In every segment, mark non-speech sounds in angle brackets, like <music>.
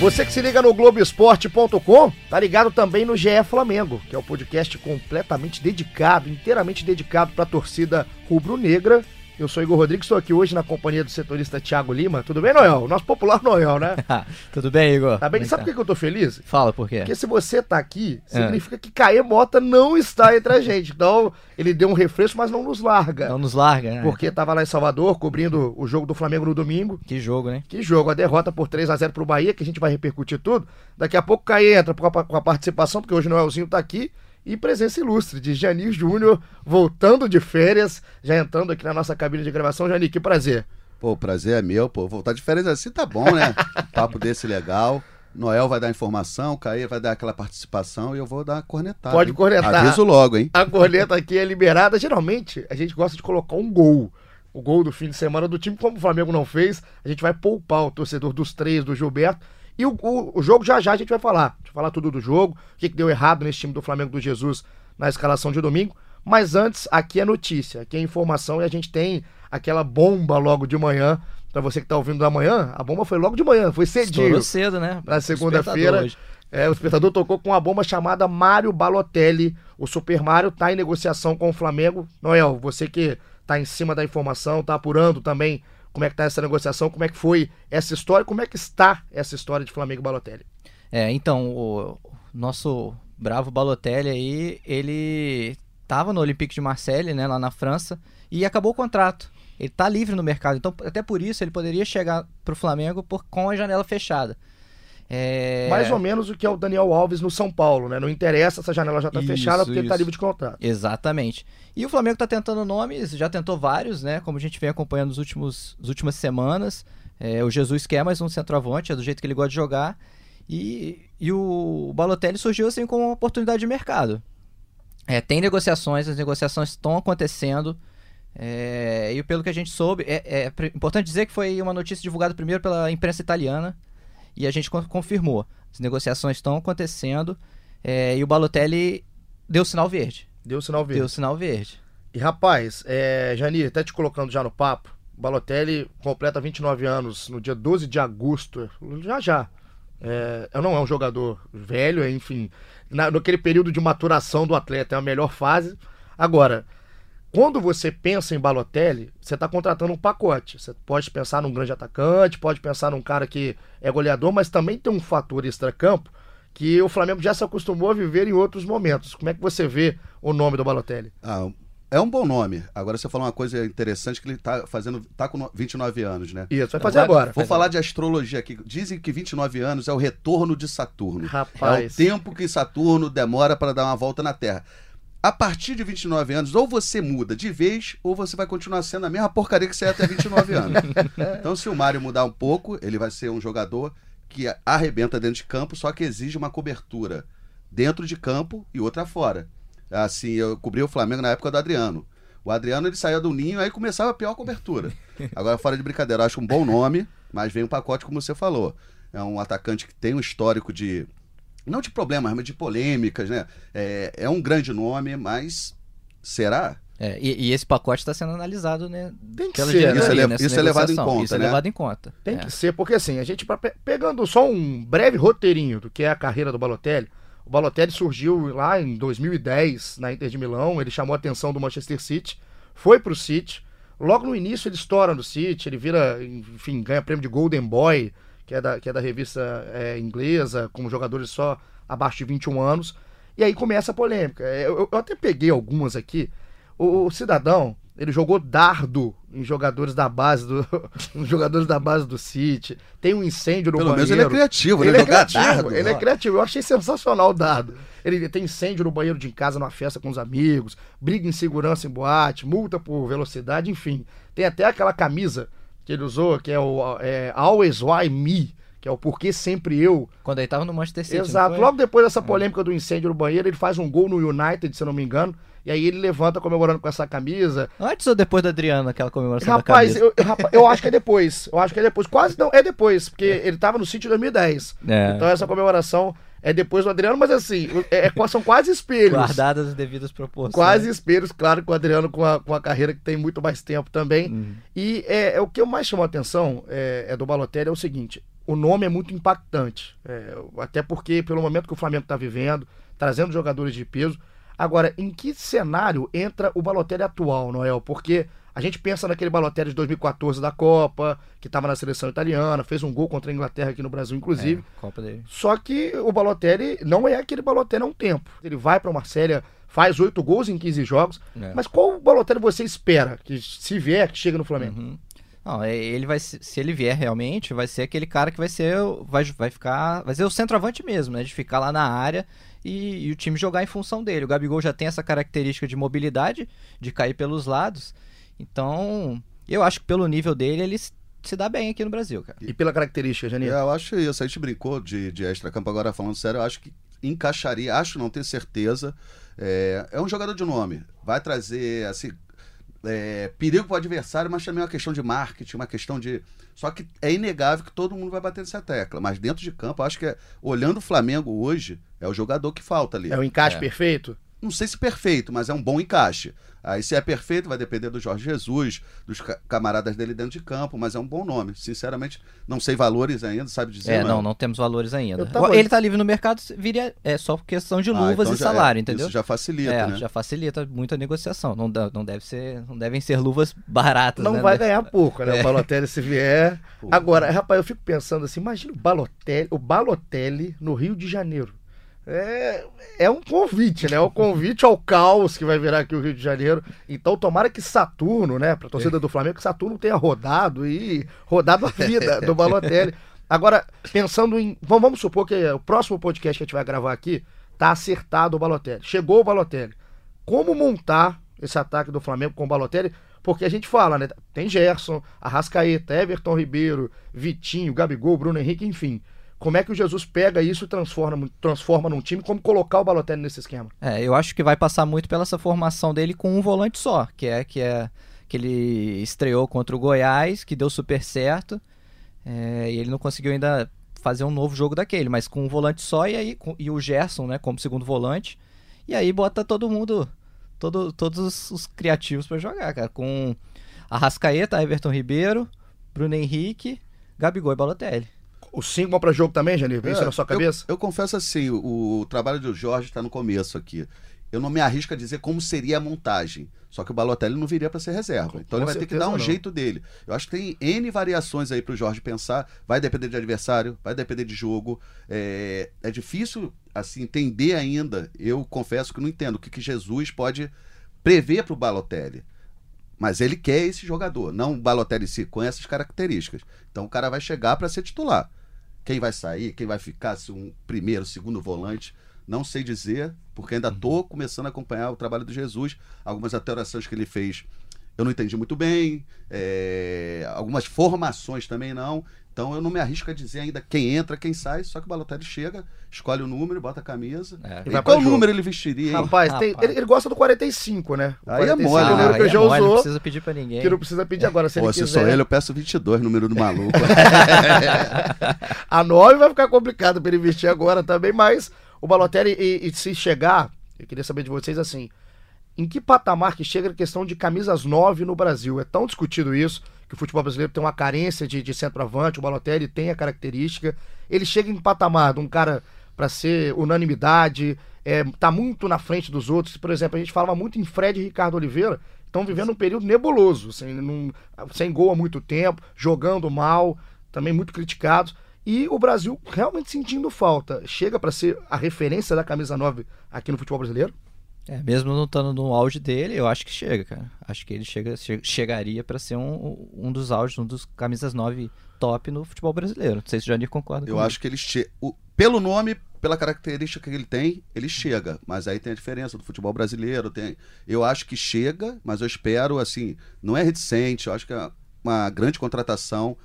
Você que se liga no Globoesporte.com, tá ligado também no GE Flamengo, que é o podcast completamente dedicado, inteiramente dedicado para a torcida rubro-negra eu sou Igor Rodrigues, estou aqui hoje na companhia do setorista Thiago Lima. Tudo bem, Noel? Nosso popular Noel, né? <laughs> Tudo bem, Igor? Tá bem? Sabe por que eu tô feliz? Fala, por quê? Porque se você tá aqui, é. significa é. que Caê Mota não está entre a gente. Então, ele deu um refresco, mas não nos larga. Não nos larga, né? Porque tava lá em Salvador, cobrindo o jogo do Flamengo no domingo. Que jogo, né? Que jogo. A derrota por 3 a 0 pro Bahia, que a gente vai repercutir tudo. Daqui a pouco Caê entra com a, com a participação, porque hoje o Noelzinho tá aqui e presença ilustre de Janir Júnior, voltando de férias, já entrando aqui na nossa cabine de gravação. Janir, que prazer. Pô, o prazer é meu, pô. Voltar de férias assim tá bom, né? <laughs> Papo desse legal. Noel vai dar informação, o Caê vai dar aquela participação e eu vou dar a cornetada. Pode cornetar. Aviso logo, hein? A corneta aqui é liberada. Geralmente, a gente gosta de colocar um gol. O gol do fim de semana do time, como o Flamengo não fez, a gente vai poupar o torcedor dos três, do Gilberto, e o, o, o, jogo já já a gente vai falar. A gente vai falar tudo do jogo, o que, que deu errado nesse time do Flamengo do Jesus na escalação de domingo. Mas antes, aqui é notícia, aqui é informação e a gente tem aquela bomba logo de manhã. Pra você que tá ouvindo da manhã, a bomba foi logo de manhã, foi cedinho. Estourou cedo, né? Na segunda-feira. É, o espectador tocou com uma bomba chamada Mário Balotelli. O Super Mário tá em negociação com o Flamengo. Noel, você que tá em cima da informação, tá apurando também como é que tá essa negociação, como é que foi essa história, como é que está essa história de Flamengo e Balotelli. É, então, o nosso bravo Balotelli aí, ele estava no Olympique de Marseille, né, lá na França, e acabou o contrato. Ele está livre no mercado, então até por isso ele poderia chegar para o Flamengo por, com a janela fechada. É... Mais ou menos o que é o Daniel Alves no São Paulo, né? Não interessa, essa janela já está fechada porque isso. ele tá livre de contrato. Exatamente. E o Flamengo está tentando nomes, já tentou vários, né? Como a gente vem acompanhando nos últimos, nas últimas semanas. É, o Jesus quer mais um centroavante, é do jeito que ele gosta de jogar. E, e o Balotelli surgiu assim como uma oportunidade de mercado. É, tem negociações, as negociações estão acontecendo. É, e pelo que a gente soube, é, é importante dizer que foi uma notícia divulgada primeiro pela imprensa italiana e a gente confirmou. As negociações estão acontecendo é, e o Balotelli deu sinal verde. Deu sinal verde. Deu sinal verde. E rapaz, é, Jani, até te colocando já no papo, Balotelli completa 29 anos no dia 12 de agosto, já já. É, não é um jogador velho, é, enfim, na, naquele período de maturação do atleta, é a melhor fase. Agora, quando você pensa em Balotelli, você está contratando um pacote. Você pode pensar num grande atacante, pode pensar num cara que é goleador, mas também tem um fator extracampo que o Flamengo já se acostumou a viver em outros momentos. Como é que você vê o nome do Balotelli? Ah, é um bom nome. Agora você falou uma coisa interessante que ele está fazendo, tá com 29 anos, né? Isso, vai fazer agora. Vou falar de astrologia aqui. Dizem que 29 anos é o retorno de Saturno. Rapaz. É o tempo que Saturno demora para dar uma volta na Terra a partir de 29 anos, ou você muda de vez, ou você vai continuar sendo a mesma porcaria que você é até 29 anos. <laughs> então, se o Mário mudar um pouco, ele vai ser um jogador que arrebenta dentro de campo, só que exige uma cobertura dentro de campo e outra fora. Assim, eu cobri o Flamengo na época do Adriano. O Adriano ele saía do ninho aí começava a pior cobertura. Agora, fora de brincadeira, eu acho um bom nome, mas vem um pacote, como você falou. É um atacante que tem um histórico de não de problemas, mas de polêmicas, né? É, é um grande nome, mas será? É, e, e, esse pacote está sendo analisado, né? Tem que ser. Isso, é, isso é levado em conta, Isso é né? levado em conta. Tem é. que ser, porque assim, a gente, pegando só um breve roteirinho do que é a carreira do Balotelli, o Balotelli surgiu lá em 2010 na Inter de Milão, ele chamou a atenção do Manchester City, foi para o City, logo no início ele estoura no City, ele vira, enfim, ganha prêmio de Golden Boy, que é da, que é da revista é, inglesa, com jogadores só abaixo de 21 anos. E aí começa a polêmica. É, eu, eu até peguei algumas aqui. O, o, cidadão, ele jogou dardo em jogadores da base do <laughs> jogadores da base do City. Tem um incêndio no Pelo banheiro. menos ele é criativo, ele né? é criativo, dardo, ele ó. é criativo. Eu achei sensacional o dardo. Ele tem incêndio no banheiro de casa numa festa com os amigos, briga em segurança em boate, multa por velocidade, enfim. Tem até aquela camisa que ele usou, que é o é, Always Why Me, que é o Porquê Sempre Eu. Quando ele tava no Manchester City. Exato. Logo depois dessa é. polêmica do incêndio no banheiro, ele faz um gol no United, se eu não me engano. E aí ele levanta comemorando com essa camisa. Antes ou depois da Adriana, aquela comemoração rapaz, da camisa? Eu, rapaz, eu acho que é depois. Eu acho que é depois. Quase não, é depois, porque é. ele tava no City em 2010. É. Então essa comemoração é depois do Adriano, mas assim, é, é são quase espelhos. Guardadas as devidas proporções. Quase espelhos, claro, com o Adriano com a, com a carreira que tem muito mais tempo também. Uhum. E é, é, o que eu mais chamo a atenção é, é do Balotelli é o seguinte: o nome é muito impactante. É, até porque, pelo momento que o Flamengo está vivendo, trazendo jogadores de peso. Agora, em que cenário entra o Balotelli atual, Noel? Porque a gente pensa naquele Balotelli de 2014 da Copa, que estava na seleção italiana, fez um gol contra a Inglaterra aqui no Brasil, inclusive. É, Copa dele. Só que o Balotelli não é aquele Balotelli há um tempo. Ele vai para o Marcélia, faz oito gols em 15 jogos. É. Mas qual Balotelli você espera que se vier, que chega no Flamengo? Uhum. Não, é, ele vai se ele vier realmente, vai ser aquele cara que vai ser vai, vai ficar, vai ser o centroavante mesmo, né, de ficar lá na área e, e o time jogar em função dele. O Gabigol já tem essa característica de mobilidade, de cair pelos lados. Então, eu acho que pelo nível dele ele se dá bem aqui no Brasil, cara. E pela característica, É, Janir? eu acho isso. A gente brincou de, de extra-campo agora, falando sério, eu acho que encaixaria, acho não ter certeza. É, é um jogador de nome. Vai trazer, assim, é, perigo para o adversário, mas também é uma questão de marketing, uma questão de. Só que é inegável que todo mundo vai bater nessa tecla. Mas dentro de campo, eu acho que é, olhando o Flamengo hoje, é o jogador que falta ali. É o encaixe É. perfeito? Não sei se perfeito, mas é um bom encaixe. Aí se é perfeito, vai depender do Jorge Jesus, dos ca- camaradas dele dentro de campo, mas é um bom nome. Sinceramente, não sei valores ainda, sabe dizer? É, mas- não, não temos valores ainda. Tava- Ele tá livre no mercado, viria é só por questão de Ah, luvas então e já- salário, é, entendeu? Isso já facilita, é, né? já facilita muito a negociação. Não, dá- não deve ser, não devem ser luvas baratas, Não né? vai ganhar pouco, né? É. O Balotelli se vier. Pô. Agora, rapaz, eu fico pensando assim, imagina o Balotelli, o Balotelli no Rio de Janeiro. É, é um convite, né? É um convite ao caos que vai virar aqui o Rio de Janeiro. Então, tomara que Saturno, né, pra torcida do Flamengo, que Saturno tenha rodado e rodado a vida do Balotelli. Agora, pensando em. Vamos, vamos supor que o próximo podcast que a gente vai gravar aqui tá acertado o Balotelli. Chegou o Balotelli. Como montar esse ataque do Flamengo com o Balotelli? Porque a gente fala, né? Tem Gerson, Arrascaeta, Everton Ribeiro, Vitinho, Gabigol, Bruno Henrique, enfim. Como é que o Jesus pega isso e transforma, transforma num time? Como colocar o Balotelli nesse esquema? É, eu acho que vai passar muito pela essa formação dele com um volante só, que é que é que ele estreou contra o Goiás, que deu super certo. é, e ele não conseguiu ainda fazer um novo jogo daquele, mas com um volante só e aí com- e o Gerson, né, como segundo volante. E aí bota todo mundo, todo, todos os, os criativos pra jogar, cara, com Arrascaeta, Everton Ribeiro, Bruno Henrique, Gabigol e Balotelli. O 5 vão pra jogo também, Janir? Vem isso É, na sua eu- cabeça? Eu, confesso assim, o, o trabalho do Jorge está no começo aqui. Eu não me arrisco a dizer como seria a montagem. Só que o Balotelli não viria para ser reserva. Então Com ele vai ter que dar um não. jeito dele. Eu acho que tem N variações aí para o Jorge pensar. Vai depender de adversário, vai depender de jogo. É, é difícil assim entender ainda. Eu confesso que não entendo o que, que Jesus pode prever para o Balotelli. Mas ele quer esse jogador, não o Balotelli em si, com essas características. Então o cara vai chegar para ser titular. Quem vai sair, quem vai ficar, se um primeiro, segundo volante, não sei dizer, porque ainda estou começando a acompanhar o trabalho do Jesus. Algumas alterações que ele fez eu não entendi muito bem, é, algumas formações também não. Então eu não me arrisco a dizer ainda quem entra, quem sai, só que o Balotelli chega, escolhe o número, bota a camisa. É. E qual número ele vestiria, hein? Rapaz, tem- Rapaz. ele, ele gosta do 45, né? O Aí é 45 mole, o né? número que aí ele já é mole, não usou, precisa pedir pra ninguém. que não precisa pedir agora. Se Pô, ele se quiser, sou ele, eu peço 22, número do maluco. <laughs> A 9 vai ficar complicado pra ele vestir agora também, mas o Balotelli, e, e se chegar, eu queria saber de vocês assim, em que patamar que chega a questão de camisas 9 no Brasil? É tão discutido isso, que o futebol brasileiro tem uma carência de, de centroavante, o Balotelli tem a característica. Ele chega em patamar de um cara pra ser unanimidade, é, tá muito na frente dos outros. Por exemplo, a gente falava muito em Fred e Ricardo Oliveira, estão vivendo um período nebuloso, sem, não- sem gol há muito tempo, jogando mal, também muito criticados. E o Brasil realmente sentindo falta. Chega pra ser a referência da camisa 9 aqui no futebol brasileiro? É, mesmo não estando no auge dele, eu acho que chega, cara. Acho que ele chega, che- chegaria pra ser um, um dos auges, um dos camisas 9 top no futebol brasileiro. Não sei se o Janir concorda Eu comigo. acho que ele chega. Pelo nome, pela característica que ele tem, ele chega. Mas aí tem a diferença do futebol brasileiro. Tem, eu acho que chega, mas eu espero, assim, não é reticente, eu acho que é uma grande contratação.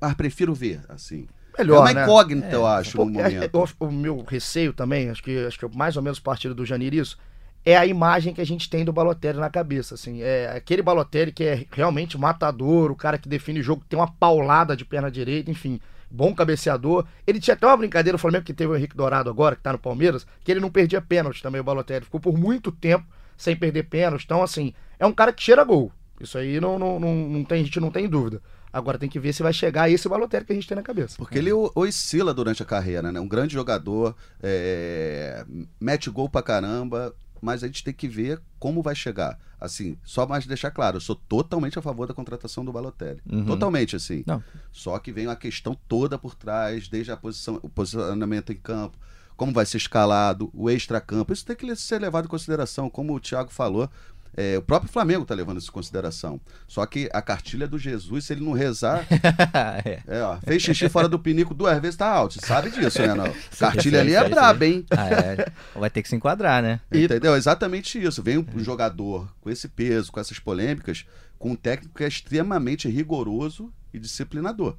Mas prefiro ver, assim. Melhor, é uma né? incógnita, É, eu acho, no é, momento. o, o meu receio também, acho que, acho que é mais ou menos partido do Janir isso, é a imagem que a gente tem do Balotelli na cabeça, assim, é aquele Balotelli que é realmente matador, o cara que define o jogo, tem uma paulada de perna direita, enfim, bom cabeceador. Ele tinha até uma brincadeira, o Flamengo que teve o Henrique Dourado agora, que tá no Palmeiras, que ele não perdia pênalti também, o Balotelli, ficou por muito tempo sem perder pênalti, então assim, é um cara que cheira gol. Isso aí não, não, não, não tem, a gente não tem dúvida. Agora tem que ver se vai chegar esse Balotelli que a gente tem na cabeça. Porque ele oscila durante a carreira, né? Um grande jogador, é, mete gol pra caramba, mas a gente tem que ver como vai chegar. Assim, só mais deixar claro, eu sou totalmente a favor da contratação do Balotelli. Uhum. Totalmente, assim. Não. Só que vem uma questão toda por trás, desde a posição, o posicionamento em campo, como vai ser escalado, o extra-campo. Isso tem que ser levado em consideração, como o Thiago falou. É, o próprio Flamengo está levando isso em consideração. Só que a cartilha do Jesus, se ele não rezar, <laughs> é. é, ó, fez xixi fora do pinico duas vezes, tá alto. Sabe disso, né? Não? <laughs> Sim, Cartilha ali é braba, hein? Ah, é. Vai ter que se enquadrar, né? <laughs> Entendeu? Exatamente isso. Vem um jogador com esse peso, com essas polêmicas, com um técnico que é extremamente rigoroso e disciplinador.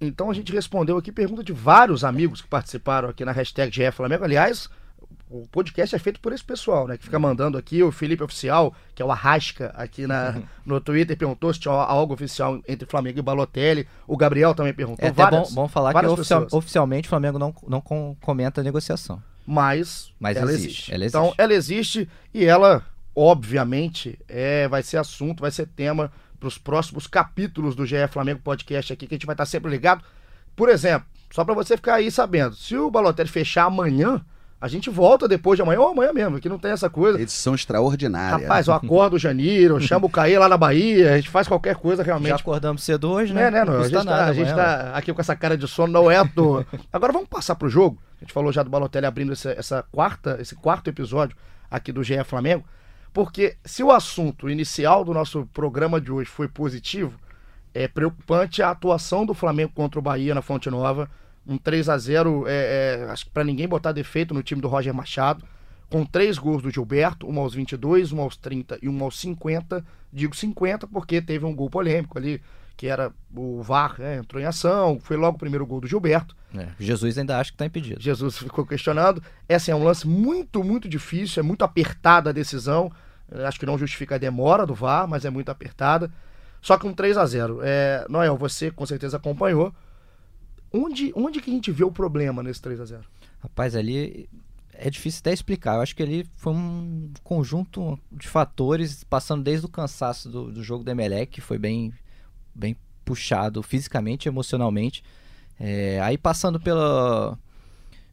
Então a gente respondeu aqui pergunta de vários amigos que participaram aqui na hashtag GE Flamengo. Aliás, o podcast é feito por esse pessoal, né? Que fica mandando aqui. O Felipe Oficial, que é o Arrasca aqui na, no Twitter, perguntou se tinha algo oficial entre Flamengo e Balotelli. O Gabriel também perguntou. É até bom, várias, bom falar que oficial- oficialmente o Flamengo não, não com- comenta a negociação. Mas, Mas ela existe, existe. ela Então, existe. ela existe e ela, obviamente, é, vai ser assunto, vai ser tema para os próximos capítulos do GE Flamengo Podcast aqui, que a gente vai estar sempre ligado. Por exemplo, só para você ficar aí sabendo, se o Balotelli fechar amanhã, a gente volta depois de amanhã ou amanhã mesmo, que não tem essa coisa. Edição extraordinária. Rapaz, eu acordo o Janeiro, eu chamo o Caê lá na Bahia, a gente faz qualquer coisa Já realmente acordamos cedo hoje, né, né? né, não, a custa gente, tá, nada a gente tá aqui com essa cara de sono, não é à toa. <laughs> Agora vamos passar pro jogo. A gente falou já do Balotelli abrindo essa, essa quarta, esse quarto episódio aqui do GE Flamengo, porque se o assunto inicial do nosso programa de hoje foi positivo, é preocupante a atuação do Flamengo contra o Bahia na Fonte Nova. Um 3 a 0 é, é, acho que pra ninguém botar defeito no time do Roger Machado. Com três gols do Gilberto, um aos 22, um aos 30 e um aos 50. Digo 50 porque teve um gol polêmico ali, que era o VAR, né, entrou em ação. Foi logo o primeiro gol do Gilberto. É, Jesus ainda acha que tá impedido. Jesus ficou questionando. Essa é um lance muito, muito difícil, é muito apertada a decisão. Acho que não justifica a demora do VAR, mas é muito apertada. Só que um 3 a 0 é, Noel, você com certeza acompanhou. Onde, onde que a gente vê o problema nesse 3 a 0 Rapaz, ali é difícil até explicar. Eu acho que ali foi um conjunto de fatores, passando desde o cansaço do, do jogo do Emelec, que foi bem, bem puxado fisicamente emocionalmente. É, aí passando pela,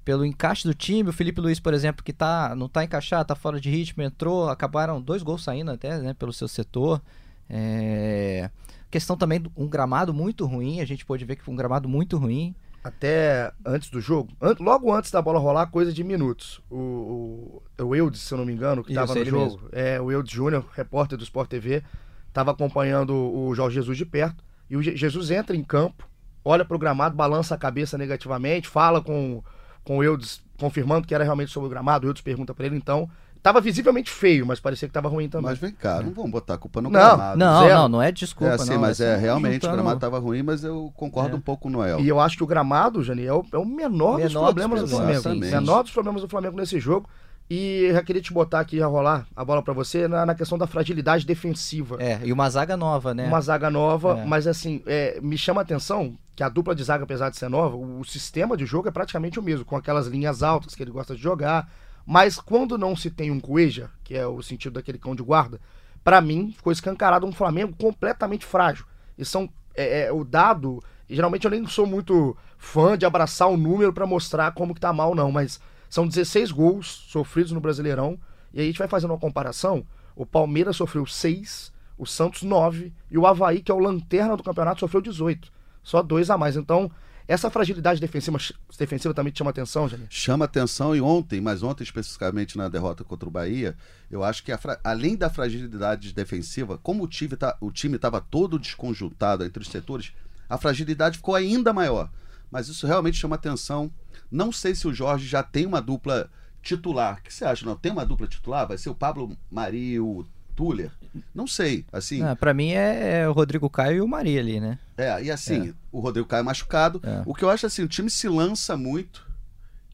pelo encaixe do time, o Felipe Luiz, por exemplo, que tá, não tá encaixado, tá fora de ritmo, entrou, acabaram dois gols saindo até, né, pelo seu setor. É, questão também de um gramado muito ruim, a gente pode ver que foi um gramado muito ruim. Até antes do jogo, an- logo antes da bola rolar, coisa de minutos. O, o, o Eudes, se eu não me engano, que estava no jogo, é o Eudes Júnior, repórter do Sport TV, estava acompanhando o Jorge Jesus de perto. E o Je- Jesus entra em campo, olha pro gramado, balança a cabeça negativamente, fala com, com o Eudes, confirmando que era realmente sobre o gramado. O Eudes pergunta para ele, então. Tava visivelmente feio, mas parecia que tava ruim também. Mas vem cá, não vamos botar a culpa no Não, gramado. Não, zero. não, não é desculpa, é assim, não, mas é só realmente o juntando- gramado tava ruim, mas eu concordo É. um pouco com o Noel. E eu acho que o gramado, Jani, é o, é o menor, dos Menor dos problemas do problemas, Flamengo. exatamente. Menor dos problemas do Flamengo nesse jogo. E eu já queria te botar aqui a rolar a bola pra você na, na questão da fragilidade defensiva. É, e uma zaga nova, né? Uma zaga nova, É. mas assim, é, me chama a atenção que a dupla de zaga, apesar de ser nova, o, o sistema de jogo é praticamente o mesmo, com aquelas linhas altas que ele gosta de jogar. Mas quando não se tem um Cueja, que é o sentido daquele cão de guarda, pra mim ficou escancarado um Flamengo completamente frágil. E são é, é, o dado. e geralmente eu nem sou muito fã de abraçar o número pra mostrar como que tá mal, não, mas são 16 gols sofridos no Brasileirão. E aí a gente vai fazendo uma comparação. O Palmeiras sofreu 6, o Santos 9 e o Havaí, que é o lanterna do campeonato, sofreu 18. Só dois a mais. Então, essa fragilidade defensiva, defensiva também te chama atenção, Janine? Chama atenção e ontem, mas ontem especificamente na derrota contra o Bahia, eu acho que além da fragilidade defensiva, como o time tá, estava todo desconjuntado entre os setores, a fragilidade ficou ainda maior. Mas isso realmente chama atenção. Não sei se o Jorge já tem uma dupla titular. O que você acha? Não tem uma dupla titular? Vai ser o Pablo Mari e o Tuller? Não sei. Assim, Ah, pra mim é, é o Rodrigo Caio e o Maria ali, né? é, e assim, o Rodrigo Caio machucado. É. O que eu acho assim, o time se lança muito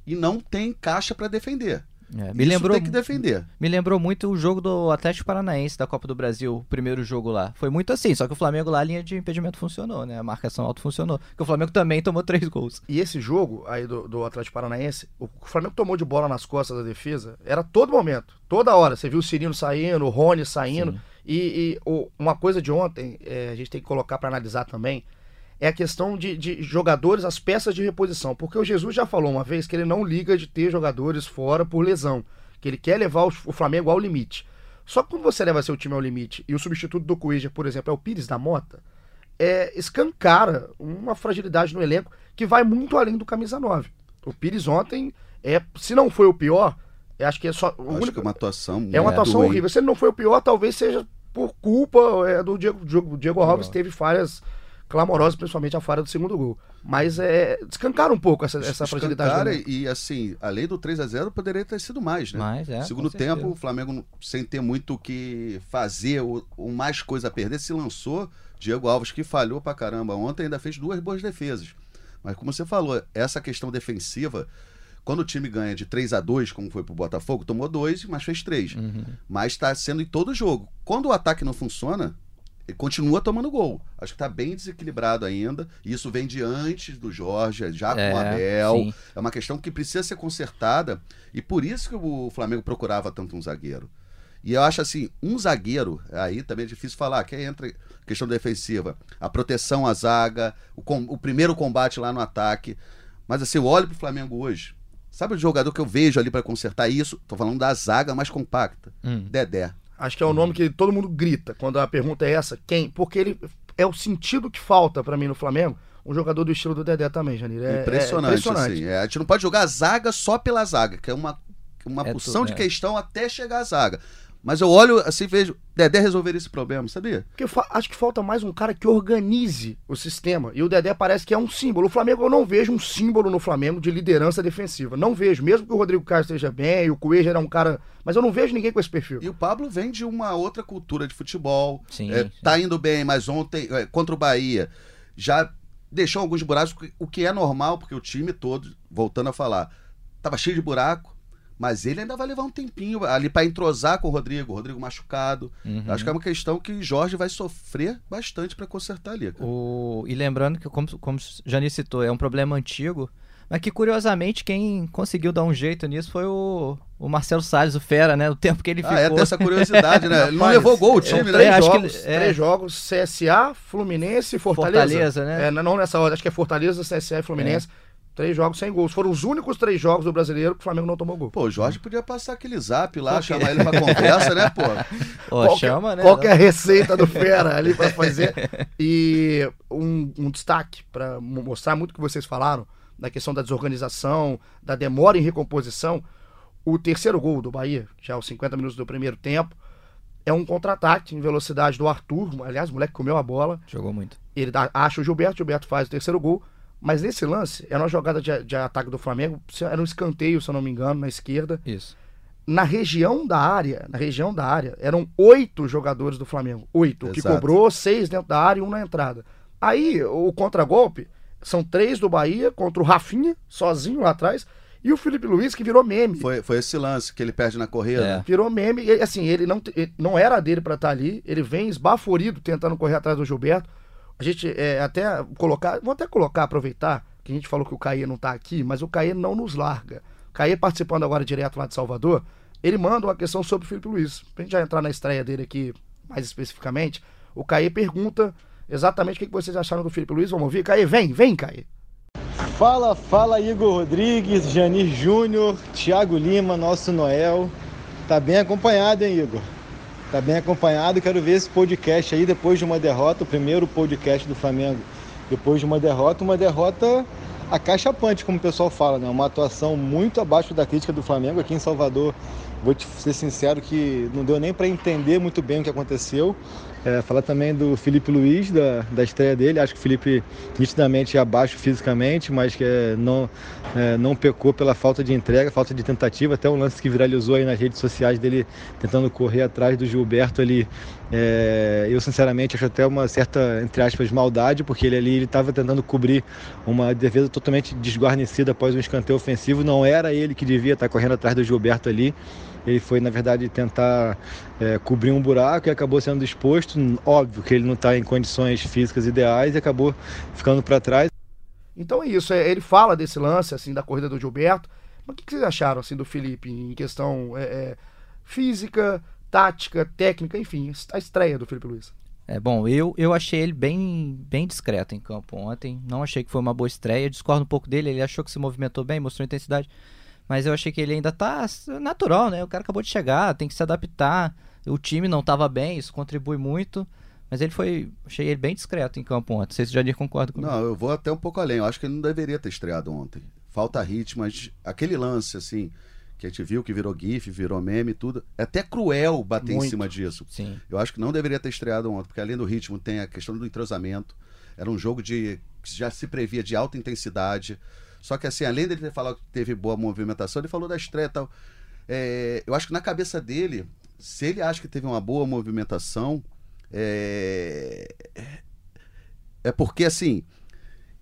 e não tem caixa para defender. É, me Isso lembrou tem que defender. Me lembrou muito o jogo do Atlético Paranaense da Copa do Brasil, o primeiro jogo lá. Foi muito assim, só que o Flamengo lá, a linha de impedimento funcionou, né? A marcação alta funcionou. Porque o Flamengo também tomou três gols. E esse jogo aí do, do Atlético Paranaense, o Flamengo tomou de bola nas costas da defesa, era todo momento, toda hora. Você viu o Cirino saindo, o Rony saindo. Sim. E, e uma coisa de ontem, é, a gente tem que colocar para analisar também, é a questão de, de jogadores, as peças de reposição. Porque o Jesus já falou uma vez que ele não liga de ter jogadores fora por lesão. Que ele quer levar o, o Flamengo ao limite. Só que quando você leva seu time ao limite e o substituto do Cueja, por exemplo, é o Pires da Mota, é, escancara uma fragilidade no elenco que vai muito além do camisa 9. O Pires ontem, é, se não foi o pior, acho que é só. o Acho único- que é uma atuação é uma muito atuação ruim. horrível. Se ele não foi o pior, talvez seja por culpa é, do Diego, Diego, Diego Alves, teve falhas clamorosas, principalmente a falha do segundo gol. Mas é, descancara um pouco essa, essa fragilidade. elenco. e assim, além do 3 a 0 poderia ter sido mais, né? Mas, é, Segundo com certeza. tempo, o Flamengo, sem ter muito o que fazer, o, o mais coisa a perder, se lançou. Diego Alves, que falhou pra caramba ontem, ainda fez duas boas defesas. Mas como você falou, essa questão defensiva, quando o time ganha de 3 a 2 como foi pro Botafogo, tomou dois, mas fez três. Uhum. Mas tá sendo em todo jogo. Quando o ataque não funciona, ele continua tomando gol. Acho que tá bem desequilibrado ainda. E isso vem de antes do Jorge, já com o É, Abel. sim. É uma questão que precisa ser consertada e por isso que o Flamengo procurava tanto um zagueiro. E eu acho assim, um zagueiro, aí também é difícil falar, que entra questão defensiva, a proteção à zaga, o, com- o primeiro combate lá no ataque. Mas assim, eu olho pro Flamengo hoje, sabe o jogador que eu vejo ali para consertar isso? Tô falando da zaga mais compacta, Hum. Dedé. Acho que é o nome que todo mundo grita quando a pergunta é essa. Quem? Porque ele é o sentido que falta pra mim no Flamengo. Um jogador do estilo do Dedé também, Janir. É, impressionante, é impressionante. assim. É, a gente não pode jogar a zaga só pela zaga, que é uma, uma É porção tudo, de é. questão até chegar à zaga. Mas eu olho assim, vejo, Dedé resolver esse problema, sabia? Porque acho que falta mais um cara que organize o sistema. E o Dedé parece que é um símbolo. O Flamengo, eu não vejo um símbolo no Flamengo de liderança defensiva. Não vejo. Mesmo que o Rodrigo Caio esteja bem, o Coelho era um cara. Mas eu não vejo ninguém com esse perfil. E o Pablo vem de uma outra cultura de futebol. Sim, É, sim. tá indo bem, mas ontem, é, contra o Bahia, já deixou alguns buracos, o que é normal, porque o time todo, voltando a falar, tava cheio de buraco, mas ele ainda vai levar um tempinho ali para entrosar com o Rodrigo, o Rodrigo machucado. Uhum. Acho que é uma questão que Jorge vai sofrer bastante para consertar ali. cara. O... E lembrando que, como, como o Jani citou, é um problema antigo, mas que curiosamente quem conseguiu dar um jeito nisso foi o, o Marcelo Salles, o Fera, né? O tempo que ele Ah, ficou. é, tem essa curiosidade, né? <laughs> Ele não levou gol o é, time, três né? acho que jogos, ele- é. três jogos, CSA, Fluminense e Fortaleza. Fortaleza, né? É, não nessa ordem, acho que é Fortaleza, CSA e Fluminense. Três jogos sem gols. Foram os únicos três jogos do brasileiro que o Flamengo não tomou gol. Pô, o Jorge podia passar aquele zap lá, Por quê? chamar ele pra conversa, né, pô? <laughs> Ó, Qual que- chama, né? Qual que é a receita do Fera ali pra <laughs> fazer? E um, um destaque pra mo- mostrar muito o que vocês falaram da questão da desorganização, da demora em recomposição. O terceiro gol do Bahia, já aos 50 minutos do primeiro tempo, é um contra-ataque em velocidade do Arthur. Aliás, o moleque comeu a bola. Jogou muito. Ele dá- acha o Gilberto, o Gilberto faz o terceiro gol. Mas nesse lance, era uma jogada de, de ataque do Flamengo, era um escanteio, se eu não me engano, na esquerda Isso. na região da área, na região da área, eram oito jogadores do Flamengo. Oito. O que Exato. cobrou seis dentro da área e um na entrada. Aí, o contragolpe, são três do Bahia contra o Rafinha, sozinho lá atrás, e o Felipe Luiz, que virou meme. Foi, foi esse lance que ele perde na corrida. É. Virou meme. E, assim, ele não, ele- não era dele pra estar ali. Ele vem esbaforido tentando correr atrás do Gilberto. A gente é, até colocar. Vou até colocar, aproveitar, que a gente falou que o Caê não tá aqui, mas o Caê não nos larga. O Caê participando agora direto lá de Salvador, ele manda uma questão sobre o Felipe Luiz. Pra gente já entrar na estreia dele aqui mais especificamente, o Caê pergunta exatamente o que que vocês acharam do Felipe Luiz. Vamos ouvir? Caê, vem, vem, Caê. Fala, fala Igor Rodrigues, Janir Júnior, Thiago Lima, nosso Noel. Tá bem acompanhado, hein, Igor? Tá bem acompanhado. Quero ver esse podcast aí depois de uma derrota, o primeiro podcast do Flamengo depois de uma derrota, uma derrota acachapante, como o pessoal fala, né? Uma atuação muito abaixo da crítica do Flamengo aqui em Salvador. Vou te ser sincero que não deu nem para entender muito bem o que aconteceu. É, falar também do Felipe Luiz, da, da estreia dele. Acho que o Felipe nitidamente é abaixo fisicamente, mas que é, não, é, não pecou pela falta de entrega, falta de tentativa. Até um lance que viralizou aí nas redes sociais dele tentando correr atrás do Gilberto ali. É, eu, sinceramente, acho até uma certa, entre aspas, maldade, porque ele ali estava tentando cobrir uma defesa totalmente desguarnecida após um escanteio ofensivo. Não era ele que devia estar correndo atrás do Gilberto ali. Ele foi, na verdade, tentar é, cobrir um buraco e acabou sendo exposto. Óbvio que ele não está em condições físicas ideais e acabou ficando para trás. Então é isso, é, ele fala desse lance, assim, da corrida do Gilberto. Mas o que, que vocês acharam, assim, do Felipe em questão é, é, física, tática, técnica, enfim, a estreia do Felipe Luiz. É bom, eu, eu achei ele bem, bem discreto em campo ontem. Não achei que foi uma boa estreia. discordo um pouco dele. Ele achou que se movimentou bem, mostrou intensidade. Mas eu achei que ele ainda tá natural, né? O cara acabou de chegar, tem que se adaptar. O time não estava bem, isso contribui muito. Mas ele foi. Achei ele bem discreto em campo ontem. Não sei se o Jadir concorda comigo. Não, eu vou até um pouco além. Eu acho que ele não deveria ter estreado ontem. Falta ritmo, aquele lance, assim, que a gente viu que virou GIF, virou meme tudo. É até cruel bater Muito. em cima disso. Sim. Eu acho que não deveria ter estreado ontem, porque além do ritmo tem a questão do entrosamento. Era um jogo de que já se previa de alta intensidade. Só que assim, além dele ter falado que teve boa movimentação, ele falou da estreia e tal. É, eu acho que na cabeça dele, se ele acha que teve uma boa movimentação, é, é porque assim,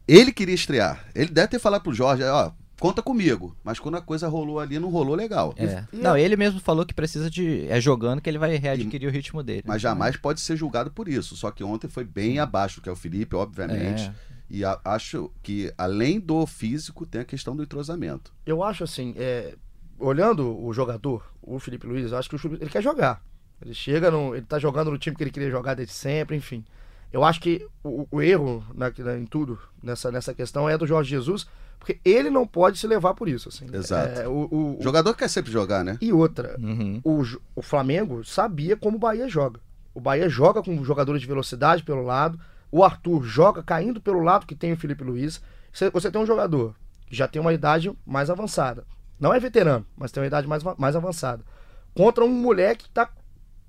ele queria estrear. Ele deve ter falado pro Jorge, ó, conta comigo. Mas quando a coisa rolou ali, não rolou legal. É. E, não, ele mesmo falou que precisa de. É jogando que ele vai readquirir e, o ritmo dele. Mas jamais pode ser julgado por isso. Só que ontem foi bem abaixo do que é o Felipe, obviamente. É. E a, acho que, além do físico, tem a questão do entrosamento. Eu acho assim, é, olhando o jogador, o Felipe Luiz, eu acho que o Felipe, ele quer jogar. Ele chega, no, ele tá jogando no time que ele queria jogar desde sempre, enfim. Eu acho que o, o erro na, na, em tudo, nessa, nessa questão, é do Jorge Jesus, porque ele não pode se levar por isso. Assim. Exato. É, o, o, o, jogador quer sempre jogar, né? E outra, uhum. o, o Flamengo sabia como o Bahia joga. O Bahia joga com jogadores de velocidade pelo lado, o Arthur joga caindo pelo lado que tem o Felipe Luiz. Você tem um jogador que já tem uma idade mais avançada. Não é veterano, mas tem uma idade mais, mais avançada. Contra um moleque que tá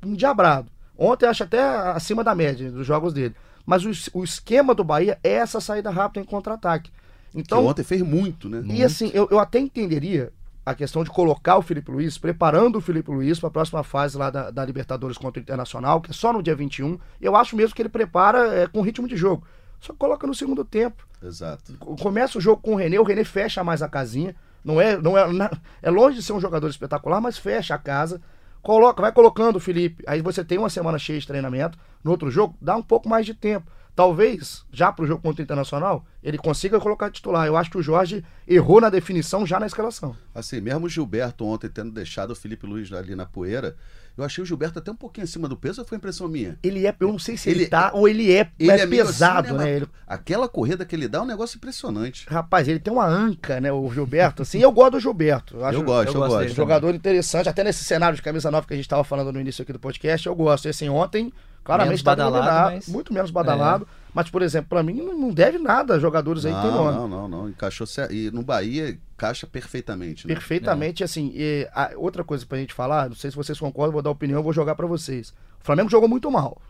endiabrado. Ontem acho até acima da média dos jogos dele. Mas o, o esquema do Bahia é essa saída rápida em contra-ataque. Então, que ontem fez muito, né? E assim, eu, eu até entenderia a questão de colocar o Felipe Luiz, preparando o Felipe Luiz para a próxima fase lá da, da, Libertadores contra o Internacional, que é só no dia 21. Eu acho mesmo que ele prepara é, com ritmo de jogo. Só coloca no segundo tempo. Exato. Começa o jogo com o René, o René fecha mais a casinha. Não é, não é, é longe de ser um jogador espetacular, mas fecha a casa. Coloca, vai colocando o Felipe. Aí você tem uma semana cheia de treinamento. No outro jogo, dá um pouco mais de tempo. Talvez, já para o jogo contra o Internacional, ele consiga colocar titular. Eu acho que o Jorge errou na definição já na escalação. Assim, mesmo o Gilberto ontem tendo deixado o Felipe Luiz ali na poeira, eu achei o Gilberto até um pouquinho acima do peso, ou foi impressão minha? Ele é, eu não sei se ele, ele tá, ou ele é, ele é, é pesado, assim, né? né? Ele... Aquela corrida que ele dá é um negócio impressionante. Rapaz, ele tem uma anca, né, o Gilberto, assim, eu gosto do Gilberto. Eu, acho, eu gosto, eu, eu gosto. Jogador interessante, até nesse cenário de camisa nova que a gente estava falando no início aqui do podcast, eu gosto. E assim, ontem, claramente, menos badalado, mas... muito menos badalado. É. Mas, por exemplo, para mim não deve nada a jogadores aí não, que tem nome. Não, não, não. Encaixou E no Bahia encaixa perfeitamente. Né? Perfeitamente, é. assim. A, outra coisa pra gente falar, não sei se vocês concordam, vou dar opinião, vou jogar para vocês. O Flamengo jogou muito mal.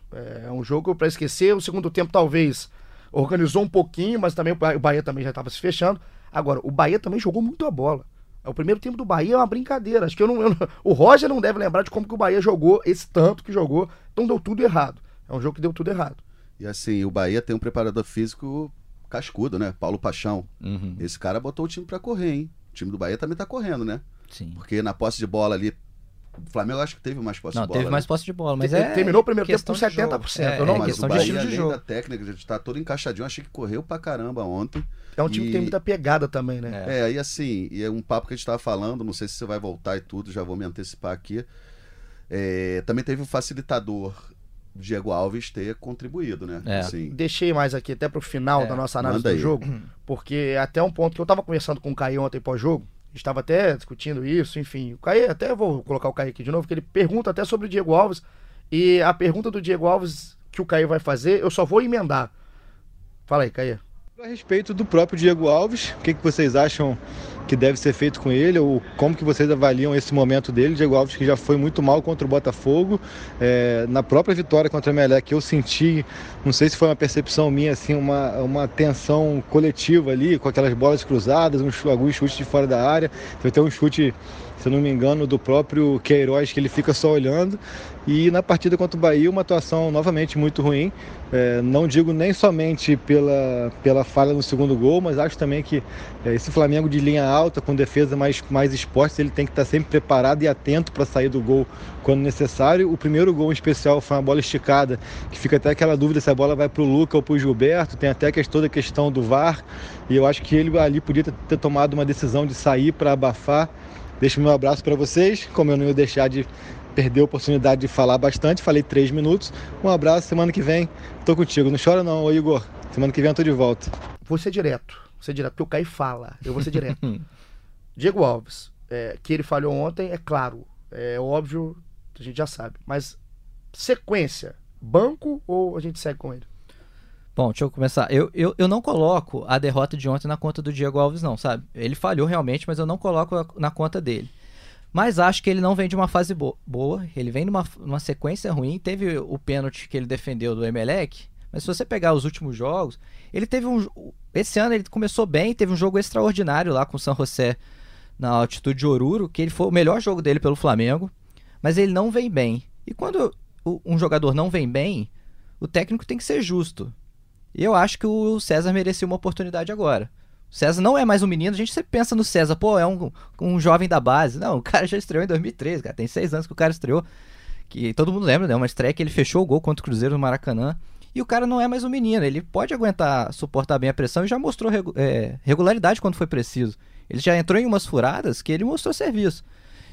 É um jogo para esquecer. O segundo tempo, talvez, organizou um pouquinho, mas também o Bahia também já estava se fechando. Agora, o Bahia também jogou muito a bola. O primeiro tempo do Bahia é uma brincadeira. Acho que eu não, eu <laughs> o Roger não deve lembrar de como que o Bahia jogou esse tanto que jogou. Então deu tudo errado. É um jogo que deu tudo errado. E assim, o Bahia tem um preparador físico cascudo, né? Paulo Paixão. Uhum. Esse cara botou o time para correr, hein? O time do Bahia também tá correndo, né? Sim. Porque na posse de bola ali, o Flamengo acho que teve mais posse não, de bola. Teve né? mais posse de bola, mas é terminou o primeiro tempo com 70%. É, não, é mas questão o Bahia, de além de jogo. da técnica, a gente tá todo encaixadinho. Achei que correu pra caramba ontem. É um time e... que tem muita pegada também, né? É. é, e assim, e é um papo que a gente tava falando, não sei se você vai voltar e tudo, já vou me antecipar aqui. É, também teve um facilitador Diego Alves ter contribuído, né? É. Assim. Deixei mais aqui até pro final é. da nossa análise do jogo, porque até um ponto que eu tava conversando com o Caio ontem pós-jogo, estava até discutindo isso, enfim. O Caio, até vou colocar o Caio aqui de novo, que ele pergunta até sobre o Diego Alves, e a pergunta do Diego Alves que o Caio vai fazer, eu só vou emendar. Fala aí, Caio. A respeito do próprio Diego Alves, o que, que vocês acham que deve ser feito com ele, ou como que vocês avaliam esse momento dele, Diego Alves que já foi muito mal contra o Botafogo, é, na própria vitória contra o Melec eu senti, não sei se foi uma percepção minha, assim, uma, uma tensão coletiva ali, com aquelas bolas cruzadas, alguns chutes de fora da área, foi até um chute se não me engano, do próprio Queiroz, que ele fica só olhando. E na partida contra o Bahia, uma atuação novamente muito ruim. É, não digo nem somente pela, pela falha no segundo gol, mas acho também que é, esse Flamengo de linha alta, com defesa mais, mais exposta, ele tem que estar sempre preparado e atento para sair do gol quando necessário. O primeiro gol em especial foi uma bola esticada, que fica até aquela dúvida se a bola vai para o Luca ou para o Gilberto. Tem até toda a questão do VAR. E eu acho que ele ali podia ter tomado uma decisão de sair para abafar Deixo meu abraço para vocês, como eu não ia deixar de perder a oportunidade de falar bastante. Falei três minutos. Um abraço, semana que vem tô contigo. Não chora não, ô Igor. Semana que vem eu tô de volta. Vou ser direto. Vou ser direto, porque o Caio fala. Eu vou ser direto. <laughs> Diego Alves, é, que ele falhou ontem, é claro. É óbvio, a gente já sabe. Mas sequência, banco ou a gente segue com ele? Bom, deixa eu começar. Eu, eu, eu não coloco a derrota de ontem na conta do Diego Alves, não, sabe? Ele falhou realmente, mas eu não coloco na conta dele. Mas acho que ele não vem de uma fase bo boa. Ele vem numa, numa sequência ruim. Teve o pênalti que ele defendeu do Emelec. Mas se você pegar os últimos jogos, ele teve um. Esse ano ele começou bem, teve um jogo extraordinário lá com o San José na altitude de Oruro, que ele foi o melhor jogo dele pelo Flamengo. Mas ele não vem bem. E quando um jogador não vem bem, o técnico tem que ser justo. E eu acho que o César merecia uma oportunidade agora. O César não é mais um menino, a gente sempre pensa no César, pô, é um, um jovem da base. Não, <laughs> o cara já estreou em 2013, cara, tem seis anos que o cara estreou. Que todo mundo lembra, né? Uma estreia que ele fechou o gol contra o Cruzeiro no Maracanã. E o cara não é mais um menino, ele pode aguentar, suportar bem a pressão e já mostrou é, regularidade quando foi preciso. Ele já entrou em umas furadas que ele mostrou serviço.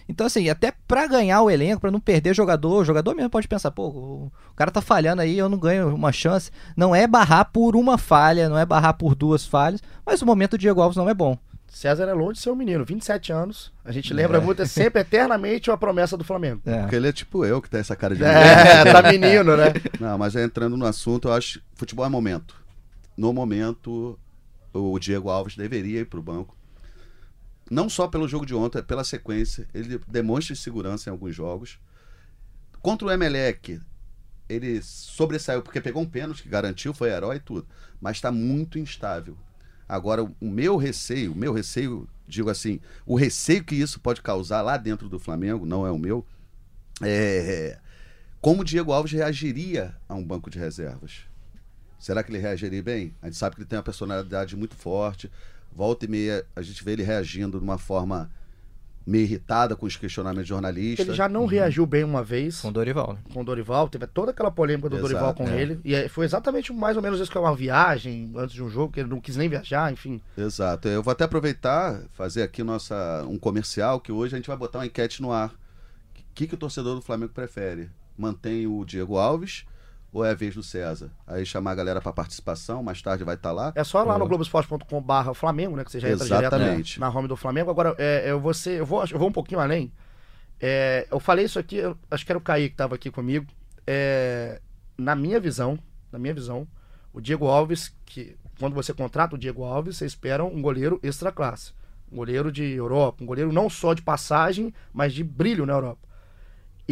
Então, assim, até para ganhar o elenco, para não perder jogador, o jogador mesmo pode pensar, pô, o cara tá falhando aí, eu não ganho uma chance. Não é barrar por uma falha, não é barrar por duas falhas, mas o momento do Diego Alves não é bom. César é longe de ser um menino, 27 anos. A gente lembra é. muito, é sempre eternamente uma promessa do Flamengo. É. Porque ele é tipo eu, que tem essa cara de menino. É, <laughs> tá menino, né? <laughs> Não, mas entrando no assunto, eu acho que futebol é momento. No momento, o Diego Alves deveria ir pro banco não só pelo jogo de ontem, pela sequência. Ele demonstra segurança em alguns jogos. Contra o Emelec, ele sobressaiu porque pegou um pênalti que garantiu, foi herói e tudo. Mas está muito instável. Agora, o meu receio, o meu receio, digo assim, o receio que isso pode causar lá dentro do Flamengo, não é o meu, é como o Diego Alves reagiria a um banco de reservas. Será que ele reagiria bem? A gente sabe que ele tem uma personalidade muito forte, volta e meia a gente vê ele reagindo de uma forma meio irritada com os questionamentos jornalistas. Ele já não uhum. reagiu bem uma vez. Com o Dorival. Né? Com o Dorival. Teve toda aquela polêmica do Exato, Dorival com é. ele. E foi exatamente mais ou menos isso que é uma viagem antes de um jogo, que ele não quis nem viajar, enfim. Exato. Eu vou até aproveitar, fazer aqui nossa, um comercial, que hoje a gente vai botar uma enquete no ar. O que, que o torcedor do Flamengo prefere? Mantém o Diego Alves ou é a vez do César? Aí chamar a galera para participação, mais tarde vai estar tá lá. É só lá no globoesporte.com barra Flamengo, né? Que você já entra Exatamente. direto na home do Flamengo. Agora, é, eu, vou ser, eu, vou, eu vou um pouquinho além. É, eu falei isso aqui, eu, acho que era o Kaique que estava aqui comigo. É, na minha visão, na minha visão, o Diego Alves, que quando você contrata o Diego Alves, você espera um goleiro extra classe. Um goleiro de Europa, um goleiro não só de passagem, mas de brilho na Europa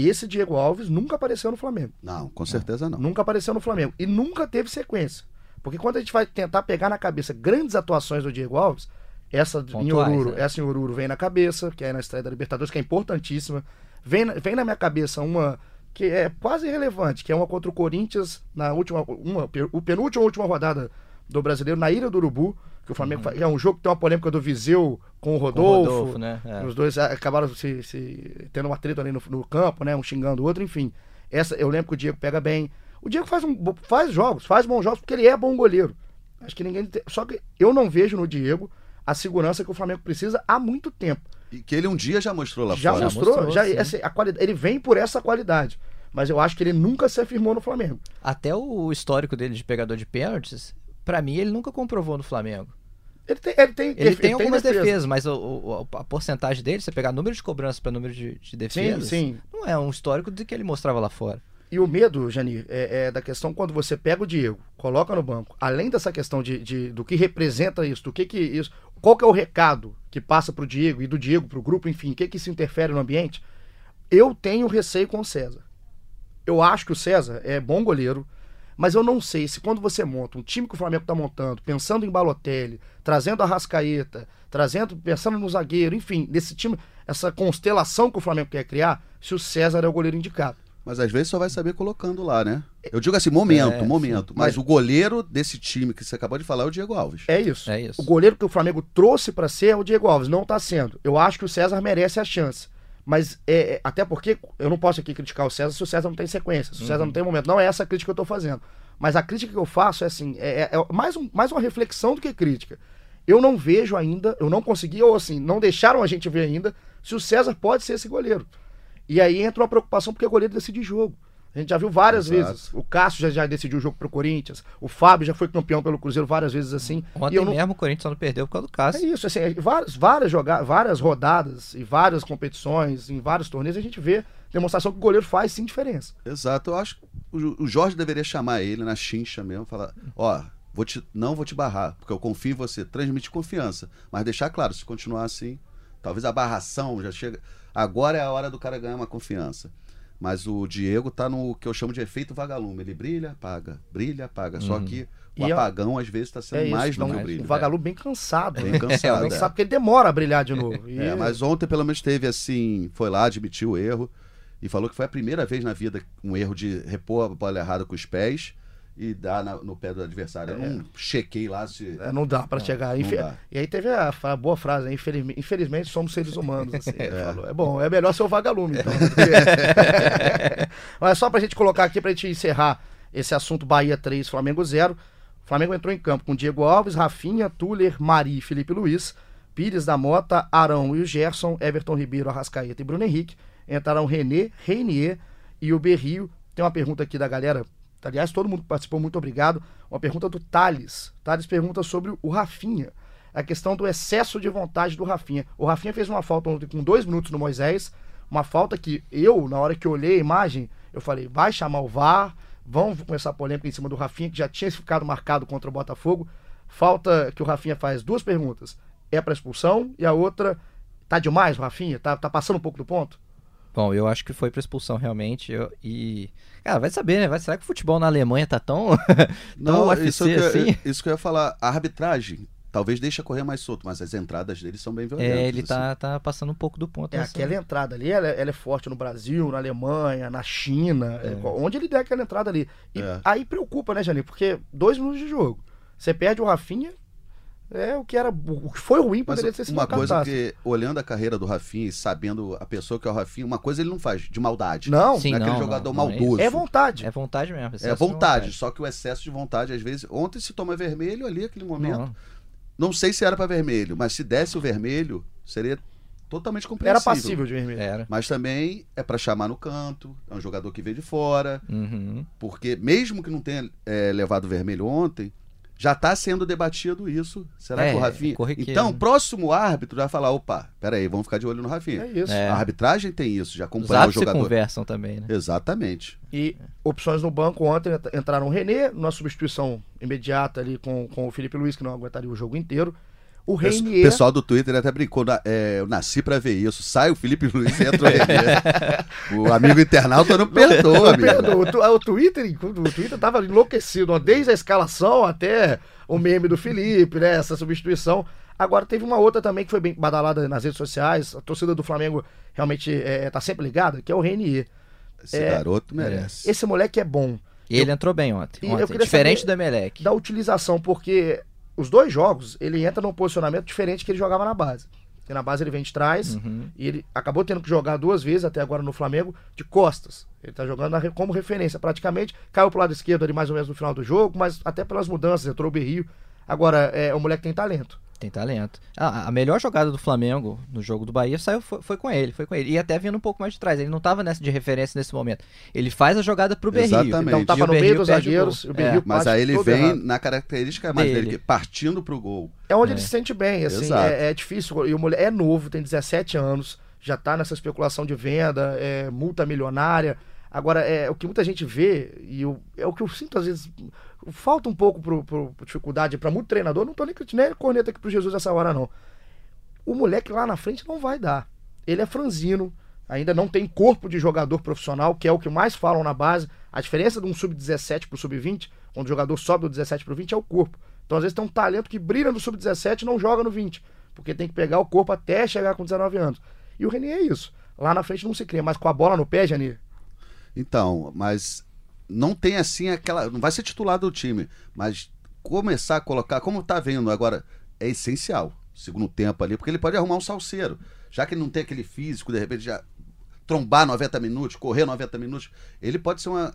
esse Diego Alves nunca apareceu no Flamengo. Não, com certeza não. Nunca apareceu no Flamengo. E nunca teve sequência. Porque quando a gente vai tentar pegar na cabeça grandes atuações do Diego Alves, essa Pontuais, em Oruro, né? essa em Oruro vem na cabeça, que é na estreia da Libertadores, que é importantíssima. Vem, vem na minha cabeça uma que é quase irrelevante, que é uma contra o Corinthians na última, uma, o penúltima última rodada do Brasileiro na Ilha do Urubu, que o Flamengo uhum. é um jogo que tem uma polêmica do Viseu com o Rodolfo. Com o Rodolfo né? É. Os dois acabaram se, se tendo uma treta ali no, no, campo, né? Um xingando o outro, enfim. Essa, eu lembro que o Diego pega bem. O Diego faz, um, faz jogos, faz bons jogos, porque ele é bom goleiro. Acho que ninguém. Só que eu não vejo no Diego a segurança que o Flamengo precisa há muito tempo. E que ele um dia já mostrou lá já fora. Mostrou, já mostrou, já essa, a qualidade, ele vem por essa qualidade. Mas eu acho que ele nunca se afirmou no Flamengo. Até o histórico dele de pegador de pênaltis, para mim, ele nunca comprovou no Flamengo. Ele tem, ele tem, ele tem, tem algumas defesa. defesas, mas o, o, a porcentagem dele, você pegar número de cobrança para número de, de defesas, sim, sim. não é um histórico de que ele mostrava lá fora. E o medo, Jani, é, é, da questão quando você pega o Diego, coloca no banco, além dessa questão de, de do que representa isso, do que que isso, qual que é o recado que passa pro Diego e do Diego pro grupo, enfim, o que que isso interfere no ambiente, eu tenho receio com o César. Eu acho que o César é bom goleiro, mas eu não sei se quando você monta um time que o Flamengo está montando, pensando em Balotelli, trazendo a Rascaeta, trazendo, pensando no zagueiro, enfim, desse time, essa constelação que o Flamengo quer criar, se o César é o goleiro indicado. Mas às vezes só vai saber colocando lá, né? Eu digo assim, momento, é, momento. Mas, mas, o goleiro desse time que você acabou de falar é o Diego Alves. É isso. É isso. O goleiro que o Flamengo trouxe para ser é o Diego Alves. Não está sendo. Eu acho que o César merece a chance. Mas é, é, até porque eu não posso aqui criticar o César se o César não tem sequência, se o César não uhum. tem momento. Não é essa a crítica que eu estou fazendo. Mas a crítica que eu faço é assim, é, é, é, mais, um, mais uma reflexão do que crítica. Eu não vejo ainda, eu não consegui, ou assim, não deixaram a gente ver ainda, se o César pode ser esse goleiro. E aí entra uma preocupação porque o goleiro decide jogo. A gente já viu várias Exato. vezes. O Cássio já, já decidiu o jogo pro Corinthians. O Fábio já foi campeão pelo Cruzeiro várias vezes assim. Ontem não, mesmo o Corinthians só não perdeu por causa do é Cássio. isso, assim, é, várias, várias, joga várias rodadas e várias competições, em vários torneios, a gente vê demonstração que o goleiro faz sim diferença. Exato, eu acho que o, o Jorge deveria chamar ele na chincha mesmo, falar, ó, vou te, não vou te barrar, porque eu confio em você, transmite confiança, mas deixar claro, se continuar assim, talvez a barração já chega, agora é a hora do cara ganhar uma confiança. Mas o Diego tá no que eu chamo de efeito vagalume. Ele brilha, apaga, brilha, apaga. Só que o E é- apagão, às vezes, está sendo É mais do que o o brilho. vagalume bem cansado. Bem né? <laughs> cansado, Bem é. sabe porque ele demora a brilhar de novo. E- É, mas ontem pelo menos teve assim, foi lá, admitiu o erro e falou que foi a primeira vez na vida um erro de repor a bola errada com os pés e dar na- no pé do adversário. Eu não chequei lá se. É, não dá pra chegar. Infe- dá. E aí teve a, fa- boa frase, né? infelizmente, infelizmente somos seres humanos. assim, falou. É bom, é melhor ser o vagalume, então. porque- <laughs> <laughs> Mas só pra gente colocar aqui, pra gente encerrar esse assunto Bahia 3, Flamengo 0. O Flamengo entrou em campo com Diego Alves, Rafinha, Tuller, Mari e Felipe Luiz, Pires da Mota, Arão e o Gerson, Everton Ribeiro, Arrascaeta e Bruno Henrique. Entraram René, Reinier e o Berrio. Tem uma pergunta aqui da galera. Aliás, todo mundo que participou, muito obrigado. Uma pergunta do Thales. Thales pergunta sobre o Rafinha. A questão do excesso de vontade do Rafinha. O Rafinha fez uma falta ontem com dois minutos no Moisés. Uma falta que eu, na hora que olhei a imagem, eu falei, vai chamar o VAR, vão começar a polêmica em cima do Rafinha, que já tinha ficado marcado contra o Botafogo. Falta que o Rafinha faz duas perguntas. É para expulsão? E a outra, tá demais o Rafinha? Tá, tá passando um pouco do ponto? Bom, eu acho que foi pra expulsão realmente. eu- e. Cara, vai saber, né? Vai, será que o futebol na Alemanha tá tão. <laughs> tão isso, UFC que eu, assim? <laughs> isso que eu ia falar. A arbitragem talvez deixe correr mais solto, mas as entradas dele são bem violentas. É, ele assim. tá, tá passando um pouco do ponto. É, nessa- aquela entrada ali, ela, ela é forte no Brasil, na Alemanha, na China, é, onde ele der aquela entrada ali. E É. aí preocupa, né, Janine? Porque dois minutos de jogo. Você perde o Rafinha, é o que era. O que foi ruim Mas poderia ter sido uma uma coisa catástrofe. que, olhando a carreira do Rafinha e sabendo a pessoa que é o Rafinha, uma coisa ele não faz, de maldade. Não, Sim, não é aquele não, jogador não, não é maldoso. é vontade. É vontade mesmo. É excesso de vontade, só que o excesso de vontade, às vezes. Ontem se toma vermelho ali, aquele momento. Não. Não, sei se era pra vermelho, mas se desse o vermelho, seria totalmente compreensível. Era passível de vermelho. Era. Mas também é pra chamar no canto, é um jogador que veio de fora, Uhum. porque mesmo que não tenha é, levado vermelho ontem, já tá sendo debatido isso. Será É, que o Rafinha. corriqueiro, Então, né? o próximo árbitro vai falar: opa, peraí, vamos ficar de olho no Rafinha. É isso. É. A arbitragem tem isso, Os acompanhar o jogador. conversam também, né? Exatamente. E opções no banco ontem ent- entraram o René, numa substituição imediata ali com, com o Felipe Luiz, que não aguentaria o jogo inteiro. O O pes- Reinier. pessoal do Twitter até brincou, na- é, eu nasci pra ver isso. Sai o Felipe Luiz e entra o <laughs> René. o amigo internauta não perdoa, amigo. Pedro, o, o Twitter, o Twitter tava enlouquecido, ó, desde a escalação até o meme do Felipe, né? Essa substituição. Agora teve uma outra também que foi bem badalada nas redes sociais. A torcida do Flamengo realmente é, tá sempre ligada, que é o Renier. Esse É, garoto merece. Esse moleque é bom. E ele entrou bem ontem. Ontem, Diferente saber do Emelec. Da utilização, porque os dois jogos ele entra num posicionamento diferente que ele jogava na base. Porque na base ele vem de trás Uhum. e ele acabou tendo que jogar duas vezes até agora no Flamengo de costas. Ele tá jogando na como referência praticamente. Caiu pro lado esquerdo ali mais ou menos no final do jogo, mas até pelas mudanças, entrou o Berrio. Agora, é, o moleque tem talento. Tem talento. A, a melhor jogada do Flamengo no jogo do Bahia saiu, foi, foi com ele, foi com ele. E até vindo um pouco mais de trás. Ele não tava nessa de referência nesse momento. Ele faz a jogada pro Berrio. Exatamente. Então E tava no meio dos zagueiros. O Berrio É, Mas aí ele vem errado. na característica mais dele, Dele. que partindo pro gol. É onde É. ele se sente bem, assim, é, é difícil. E o moleque é novo, tem 17 anos, já tá nessa especulação de venda, é multa milionária. Agora, é o que muita gente vê, e eu- é o que eu sinto às vezes. Falta um pouco pro, pro, pro dificuldade para muito treinador. Não tô nem, nem corneta aqui pro Jesus essa hora, não. O moleque lá na frente não vai dar. Ele é franzino, ainda não tem corpo de jogador profissional, que é o que mais falam na base. A diferença de um sub-17 pro sub-20, quando o jogador sobe do 17 pro 20, é o corpo. Então, às vezes, tem um talento que brilha no sub-17 e não joga no 20. Porque tem que pegar o corpo até chegar com 19 anos. E o Renier é isso. Lá na frente não se cria, mas com a bola no pé, Janir, Então, mas não tem assim aquela. Não vai ser titular do time, mas começar a colocar, como tá vendo agora, é essencial. Segundo tempo ali, porque ele pode arrumar um salseiro. Já que ele não tem aquele físico, de repente já trombar 90 minutos, correr 90 minutos, ele pode ser uma.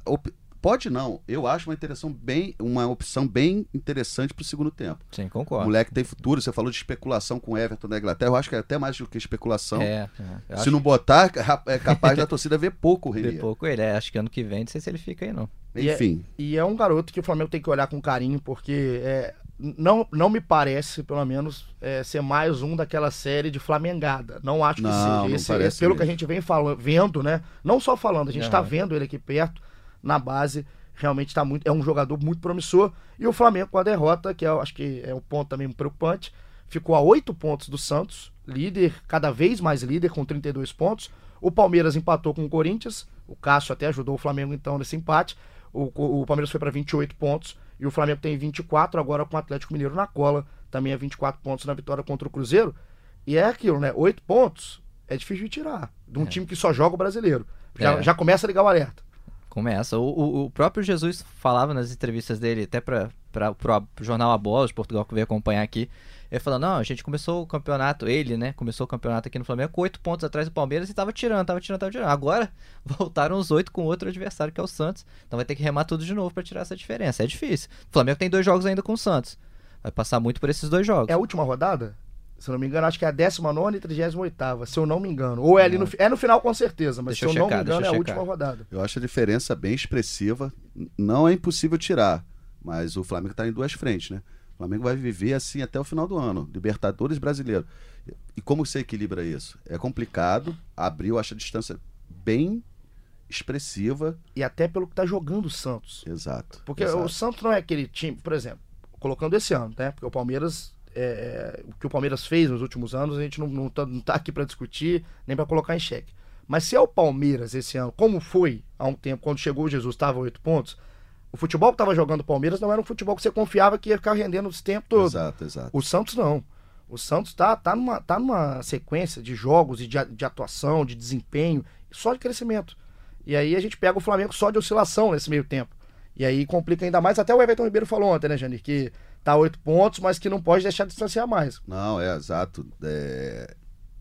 Pode não. Eu acho uma, interação bem, uma opção bem interessante pro segundo tempo. Sim, O concordo. moleque tem futuro. Você falou de especulação com o Everton da Inglaterra. Eu acho que é até mais do que especulação. É, é. Eu Se acho não botar, ra- é capaz <laughs> da torcida ver pouco o que Renier. vê pouco ele. É, acho que ano que vem, não sei se ele fica aí, não. E é- Enfim. E é um garoto que o Flamengo tem que olhar com carinho, porque é, não, não me parece, pelo menos, é, ser mais um daquela série de Flamengada. Não acho que Não, seja. não Esse, parece esse, pelo que a mesmo. gente vem falando, vendo, né? Não só falando, a gente está vendo ele aqui perto, na base. Realmente está muito. É um jogador muito promissor. E o Flamengo com a derrota, que eu acho que é um ponto também preocupante, ficou a oito pontos do Santos, líder, cada vez mais líder, com 32 pontos. O Palmeiras empatou com o Corinthians. O Cássio até ajudou o Flamengo então nesse empate. O, o- Palmeiras foi para 28 pontos e o Flamengo tem 24 agora com o Atlético Mineiro na cola, também é 24 pontos na vitória contra o Cruzeiro. E é aquilo, né? 8 pontos é difícil de tirar de um time que só joga o brasileiro. Já, É. já começa a ligar o alerta. Começa. O, o, o próprio Jesus falava nas entrevistas dele, até para o jornal A Bola de Portugal que veio acompanhar aqui. Ele falou: Não, a gente começou o campeonato, ele, né? Começou o campeonato aqui no Flamengo com oito pontos atrás do Palmeiras e tava tirando, tava tirando, tava tirando. Agora <laughs> voltaram os oito com outro adversário que é o Santos. Então vai ter que remar tudo de novo para tirar essa diferença. É difícil. O Flamengo tem dois jogos ainda com o Santos. Vai passar muito por esses dois jogos. É a última rodada? Se eu não me engano, acho que é a 19 e 38, se eu não me engano. Ou é ali no, é no final com certeza, mas Deixa se eu eu não checar, me engano, é a última rodada. Eu acho a diferença bem expressiva. Não é impossível tirar, mas o Flamengo está em duas frentes, né? O Flamengo vai viver assim até o final do ano. Libertadores brasileiro. E como você equilibra isso? É complicado. Abriu, acho a distância bem expressiva. E até pelo que tá jogando o Santos. Exato. Porque exato. o Santos não é aquele time, por exemplo, colocando esse ano, né? Porque o Palmeiras, é, é, o que o Palmeiras fez nos últimos anos, a gente não, não, tá, não tá aqui para discutir, nem para colocar em xeque. Mas se é o Palmeiras esse ano, como foi há um tempo, quando chegou o Jesus, estava oito pontos, o futebol que estava jogando o Palmeiras não era um futebol que você confiava que ia ficar rendendo esse tempo todo. Exato, exato. O Santos não. O Santos tá, tá, numa, tá numa sequência de jogos e de, de atuação, de desempenho, só de crescimento. E aí a gente pega o Flamengo só de oscilação nesse meio tempo. E aí complica ainda mais. Até o Everton Ribeiro falou ontem, né, Janir? Que tá oito pontos, mas que não pode deixar de distanciar mais. Não, é exato. É,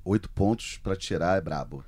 Oito pontos para tirar é brabo.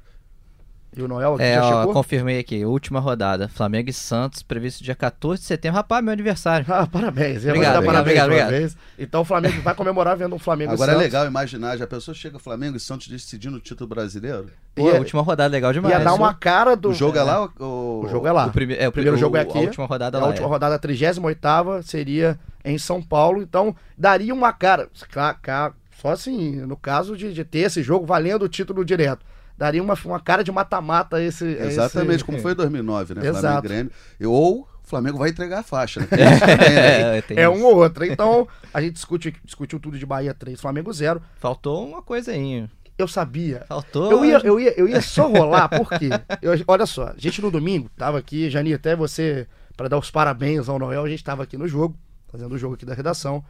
E o Noel aqui É, já ó, chegou? confirmei aqui, última rodada. Flamengo e Santos, previsto dia 14 de setembro. Rapaz, meu aniversário. Ah, parabéns. Obrigado, obrigado, parabéns obrigado, obrigado. vez. Então o Flamengo vai comemorar vendo um Flamengo e Agora é Santos. legal imaginar, já pensou, chega Flamengo e Santos decidindo o título brasileiro? Pô, Ia- última rodada legal demais. Ia dar uma cara do. O jogo é, lá ou... O jogo é lá. O, prime... é, o primeiro o- jogo é A aqui. última rodada a lá. última é. rodada, a 38 seria em São Paulo. Então, daria uma cara. ca- ca- Só assim, no caso de, de ter esse jogo valendo o título direto. Daria uma, uma cara de mata-mata esse. Exatamente, esse- como foi em 2009, né? Flamengo Exato. e Grêmio. E- Ou o Flamengo vai entregar a faixa, né? <laughs> É, É isso. um ou outro. Então, a gente discute, discutiu tudo de Bahia 3, Flamengo 0. Faltou uma coisa aí. Eu sabia. Faltou. Eu ia, eu, ia, eu ia só rolar, por quê? Eu- olha só, a gente no domingo tava aqui, Jani, até você, para dar os parabéns ao Noel, a gente tava aqui no jogo, fazendo o jogo aqui da redação.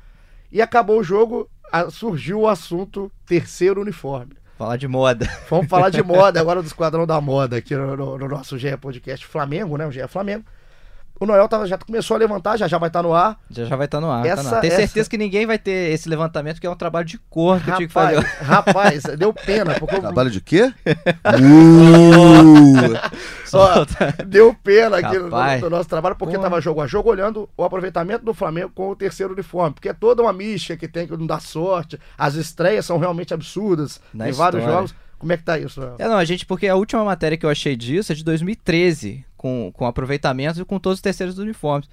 E acabou o jogo, a- surgiu o assunto terceiro uniforme. Falar de moda. <laughs> Vamos falar de moda agora do Esquadrão da Moda aqui no, no- no nosso GE Podcast Flamengo, né? O GE Flamengo. O Noel tava, já começou a levantar, já já vai estar no ar. Já já vai estar no ar. tá Essa- no ar. Tenho certeza essa- que ninguém vai ter esse levantamento, que é um trabalho de cor que eu tinha que Rapaz, fazer. <laughs> rapaz, deu pena, porque eu, Trabalho de quê? <laughs> Ó, <laughs> deu pena aqui no, Rapaz. no nosso trabalho, porque Porra. tava jogo a jogo olhando o aproveitamento do Flamengo com o terceiro uniforme. Porque é toda uma mística que tem que não dar sorte. As estreias são realmente absurdas. Na em vários história. jogos. Como é que tá isso? Noel? É, não, a gente, porque a última matéria que eu achei disso é de 2013, com, com aproveitamento e com todos os terceiros uniformes.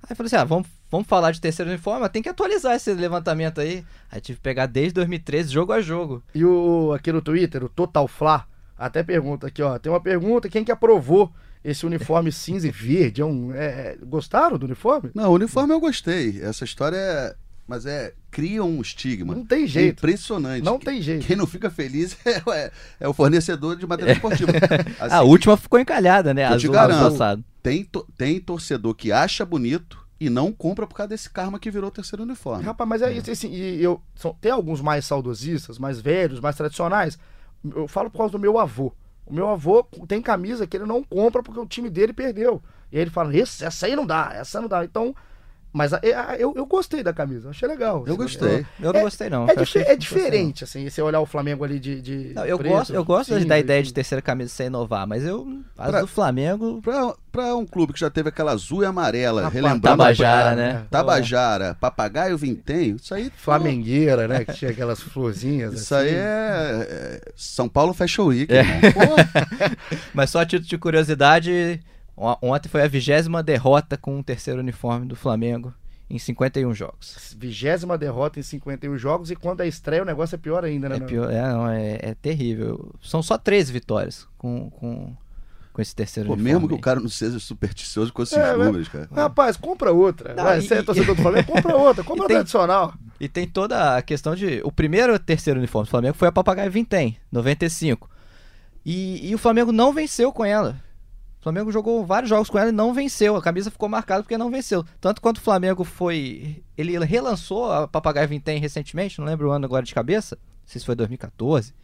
Aí eu falei assim, ah, vamos, vamos falar de terceiro uniforme, mas tem que atualizar esse levantamento aí. Aí tive que pegar desde 2013, jogo a jogo. E o, aqui no Twitter, o Total Fla, até pergunta aqui, ó. Tem uma pergunta: quem que aprovou esse uniforme <laughs> cinza e verde? É um, é, gostaram do uniforme? Não, o uniforme eu gostei. Essa história é. Mas é. Cria um estigma. Não tem É jeito. impressionante. Não tem jeito. Quem não fica feliz <laughs> é, é- é o fornecedor de material esportivo. <laughs> Assim, a última ficou encalhada, né? eu te garanto. passado. tem, tem torcedor que acha bonito e não compra por causa desse karma que virou o terceiro uniforme. Rapaz, mas é isso, assim, e eu, são, tem alguns mais saudosistas, mais velhos, mais tradicionais. Eu falo por causa do meu avô. O meu avô tem camisa que ele não compra porque o time dele perdeu. E aí ele fala, essa aí não dá, essa não dá. Então, Mas a- a- eu, eu gostei da camisa, achei legal. Eu gostei. Eu não É- gostei, não. É, Eu é não diferente, assim, você olhar o Flamengo ali de. de não. Eu preto, gosto, eu gosto cinza, da ideia de terceira camisa sem inovar, mas eu. As Pra- do Flamengo. Pra, pra um clube que já teve aquela azul e amarela, Rapaz, relembrando. Tabajara, Tabajara, né? Tabajara, papagaio vintém, isso aí. Flamengueira, né? Que tinha aquelas florzinhas. Isso assim. aí é, é São Paulo Fashion Week. É. Pô, <laughs> Mas só a título de curiosidade, ontem foi a vigésima derrota com o terceiro uniforme do Flamengo em 51 jogos. Vigésima derrota em 51 jogos e quando é estreia o negócio é pior ainda, né? É, pior, é, não, é, é terrível. São só 13 vitórias com, com, com esse terceiro pô, uniforme. mesmo que o cara não seja supersticioso com esses É, mas- números, cara. Rapaz, compra outra. Não, Vai, e- você é torcedor do Flamengo, compra <laughs> outra. Compra tem- tradicional. E tem toda a questão de. O primeiro terceiro uniforme do Flamengo foi a Papagaio Vintém, 95. E, e o Flamengo não venceu com ela. O Flamengo jogou vários jogos com ela e não venceu. A camisa ficou marcada porque não venceu. Tanto quanto o Flamengo foi. Ele relançou a Papagaio Vintém recentemente, não lembro o ano agora de cabeça. Não sei se foi 2014.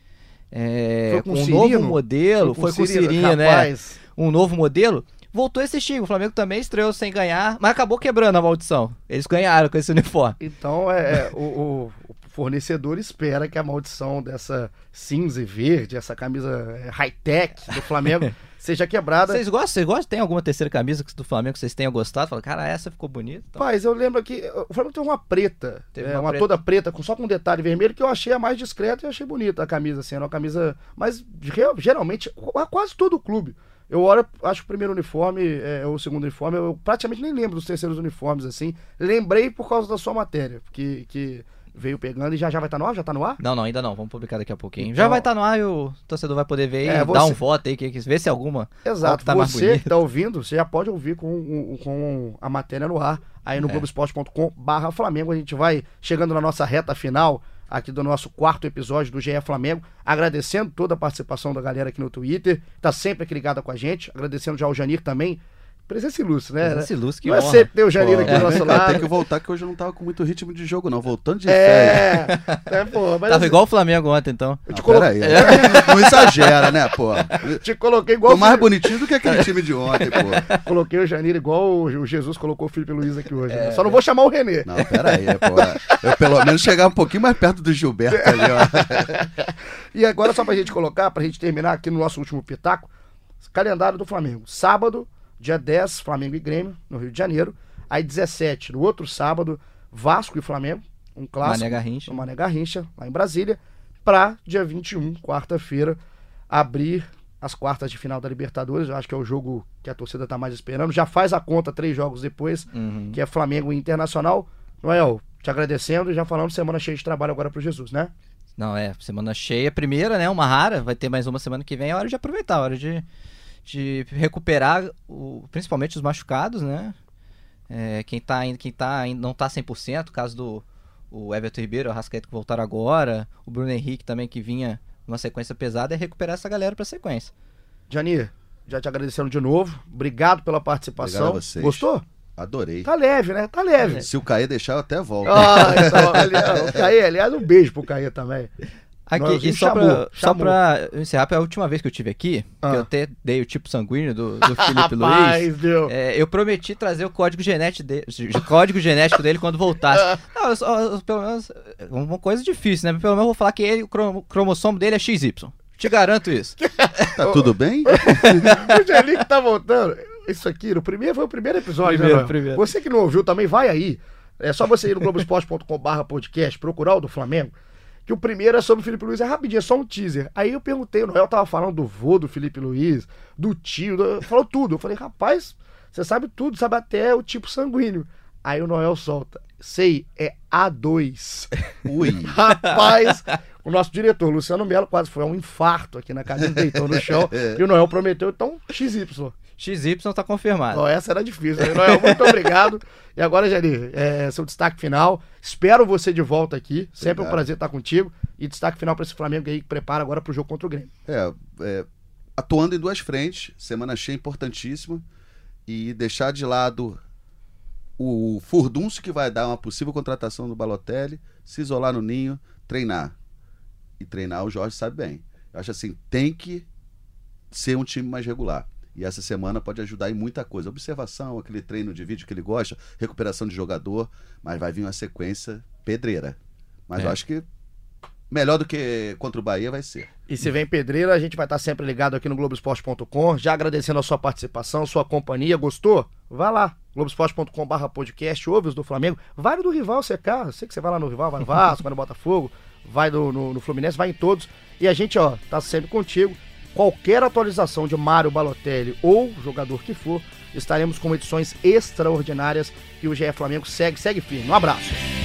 É, Foi com com um Cirino? novo modelo, foi com o Cirino, né? Um novo modelo, voltou esse estigma. O Flamengo também estreou sem ganhar, mas acabou quebrando a maldição. Eles ganharam com esse uniforme. Então, é, é, o, o- fornecedor espera que a maldição dessa cinza e verde, essa camisa high-tech do Flamengo, <laughs> seja quebrada. Vocês gostam? Vocês gostam? Tem alguma terceira camisa do Flamengo que vocês tenham gostado? Fala, cara, essa ficou bonita. Então, Rapaz, eu lembro que o Flamengo tem uma preta, Teve é, uma uma, preta. toda preta, com, só com um detalhe vermelho, que eu achei a mais discreta e achei bonita a camisa, assim, era uma camisa, mas geralmente, qu- quase todo o clube. Eu olho, acho que o primeiro uniforme, é, ou o segundo uniforme, eu praticamente nem lembro dos terceiros uniformes, assim. Lembrei por causa da sua matéria, que, que veio pegando e já, já vai estar no ar? Já tá no ar? Não, não, ainda não. Vamos publicar daqui a pouquinho. Então- Já vai estar no ar e o torcedor vai poder ver e É, dar você- um voto aí, que, que, ver se alguma. qual Exato, que tá você que tá ouvindo, você já pode ouvir com, com a matéria no ar, aí no É. globesport.com barra Flamengo, a gente vai chegando na nossa reta final aqui do nosso quarto episódio do GE Flamengo, agradecendo toda a participação da galera aqui no Twitter, tá sempre aqui ligada com a gente, agradecendo já o Janir também, presença ilustre, né? Presença ilustre, que Não é honra. sempre ter o Janir Pô, aqui do nosso cá, lado. Tem que voltar que hoje eu não tava com muito ritmo de jogo, não. Voltando de férias. É, <laughs> é, pô, mas Tava assim, igual o Flamengo ontem, então. eu te, peraí. <laughs> Não exagera, né, pô? te coloquei igual Tô mais bonitinho do que aquele time de ontem, pô. <laughs> coloquei o Janir igual o Jesus colocou o Felipe Luiz aqui hoje. É. né? Só não vou chamar o Renê. Não, peraí, pô. Eu pelo menos chegar um pouquinho mais perto do Gilberto ali, ó. E agora, só pra gente colocar, pra gente terminar aqui no nosso último pitaco, calendário do Flamengo. Sábado, dia 10, Flamengo e Grêmio, no Rio de Janeiro. Aí 17, no outro sábado, Vasco e Flamengo, um clássico. Mané Garrincha. Mané Garrincha, lá em Brasília. Pra dia 21, quarta-feira, abrir as quartas de final da Libertadores. Eu acho que é o jogo que a torcida tá mais esperando. Já faz a conta três jogos depois, Uhum. que é Flamengo e Internacional. Noel, te agradecendo e já falando semana cheia de trabalho agora pro Jesus, né? Não, é, semana cheia, primeira, né? Uma rara, vai ter mais uma semana que vem, é hora de aproveitar, é hora de, de recuperar, o, principalmente os machucados, né? É, quem tá ainda, quem tá ainda não tá 100%, caso do o Everton Ribeiro, o Rascaeta que voltaram agora, o Bruno Henrique também que vinha numa sequência pesada, é recuperar essa galera pra sequência. Janir, já te agradecendo de novo. Obrigado pela participação. Obrigado a vocês. Gostou? Adorei. Tá leve, né? Tá leve. Se o Caê deixar, eu até volto. Ah, então, aliás, o Caê, aliás, um beijo pro Caê também. Aqui, e só, chamou, pra, só pra encerrar, é a última vez que eu tive aqui, Ah. que eu até dei o tipo sanguíneo do, do <laughs> Felipe Luiz. Rapaz, deu. É, eu prometi trazer o código genético, de- o código genético dele quando voltasse. <laughs> Não, eu só- eu- pelo menos, é uma coisa difícil, né? Pelo menos eu vou falar que ele, o crom- cromossomo dele é XY. Te garanto isso. <laughs> Tá tudo bem? o que tá voltando. Isso aqui, no primeiro, foi o primeiro episódio, Primeiro, né, primeiro. Você que não ouviu também, vai aí. É só você ir no globoesporte.com.br podcast, procurar o do Flamengo, que o primeiro é sobre o Felipe Luiz, é rapidinho, é só um teaser. Aí eu perguntei, o Noel tava falando do vô do Felipe Luiz, do tio, do- falou tudo. Eu falei, rapaz, você sabe tudo, sabe até o tipo sanguíneo. Aí o Noel solta, sei, é A2. <laughs> Ui. Rapaz, o nosso diretor, Luciano Melo, quase foi um infarto aqui na cabine, deitou no chão. <laughs> e o Noel prometeu, então, XY. XY tá confirmado. Ó, essa era difícil. né? Noel, muito obrigado. <laughs> E agora, Jari, é, seu destaque final. Espero você de volta aqui. Sempre um Obrigado. prazer estar contigo. E destaque final para esse Flamengo aí que prepara agora para o jogo contra o Grêmio. É, é, atuando em duas frentes, semana cheia importantíssima, e deixar de lado o furdunço que vai dar uma possível contratação do Balotelli, se isolar no ninho, treinar. E treinar o Jorge sabe bem. Eu acho assim, tem que ser um time mais regular. E essa semana pode ajudar em muita coisa. Observação, aquele treino de vídeo que ele gosta, recuperação de jogador, mas vai vir uma sequência pedreira. Mas É. eu acho que melhor do que contra o Bahia vai ser. E se vem pedreira, a gente vai estar sempre ligado aqui no Globoesporte.com. Já agradecendo a sua participação, sua companhia. Gostou? Vá lá, globoesporte.com.br podcast, ouve os do Flamengo. Vai no do rival secar. Eu sei que você vai lá no rival, vai no Vasco, vai no Botafogo, vai no, no, no Fluminense, vai em todos. E a gente, ó, tá sempre contigo. Qualquer atualização de Mário Balotelli ou jogador que for, estaremos com edições extraordinárias e o GE Flamengo segue, segue firme. Um abraço.